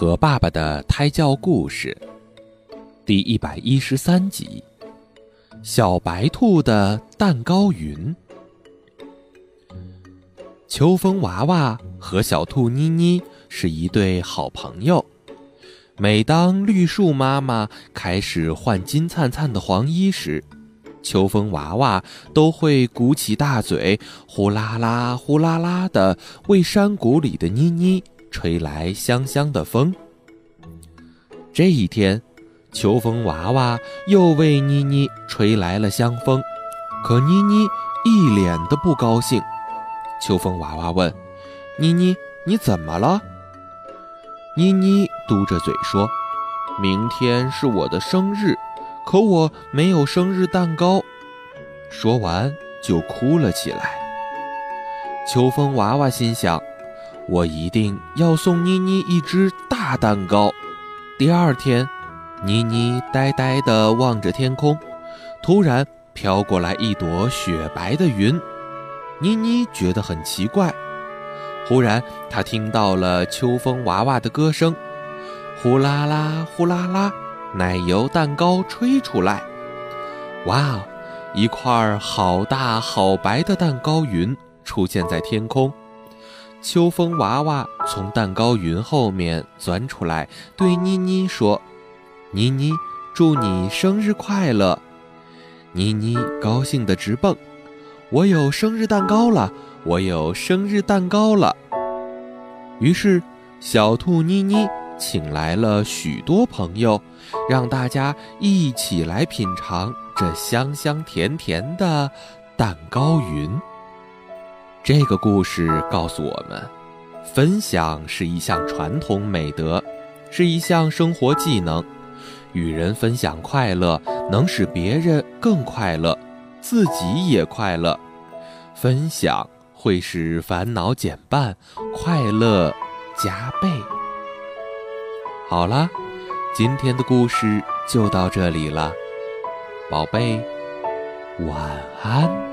和爸爸的胎教故事，第一百一十三集：小白兔的蛋糕云。秋风娃娃和小兔妮妮是一对好朋友。每当绿树妈妈开始换金灿灿的黄衣时，秋风娃娃都会鼓起大嘴，呼啦啦、呼啦啦的为山谷里的妮妮。吹来香香的风。这一天，秋风娃娃又为妮妮吹来了香风，可妮妮一脸的不高兴。秋风娃娃问：“妮妮，你怎么了？”妮妮嘟着嘴说：“明天是我的生日，可我没有生日蛋糕。”说完就哭了起来。秋风娃娃心想。我一定要送妮妮一只大蛋糕。第二天，妮妮呆呆地望着天空，突然飘过来一朵雪白的云。妮妮觉得很奇怪。忽然，她听到了秋风娃娃的歌声：“呼啦啦，呼啦啦，奶油蛋糕吹出来。”哇，一块好大好白的蛋糕云出现在天空。秋风娃娃从蛋糕云后面钻出来，对妮妮说：“妮妮，祝你生日快乐！”妮妮高兴地直蹦：“我有生日蛋糕了！我有生日蛋糕了！”于是，小兔妮妮请来了许多朋友，让大家一起来品尝这香香甜甜的蛋糕云。这个故事告诉我们，分享是一项传统美德，是一项生活技能。与人分享快乐，能使别人更快乐，自己也快乐。分享会使烦恼减半，快乐加倍。好了，今天的故事就到这里了，宝贝，晚安。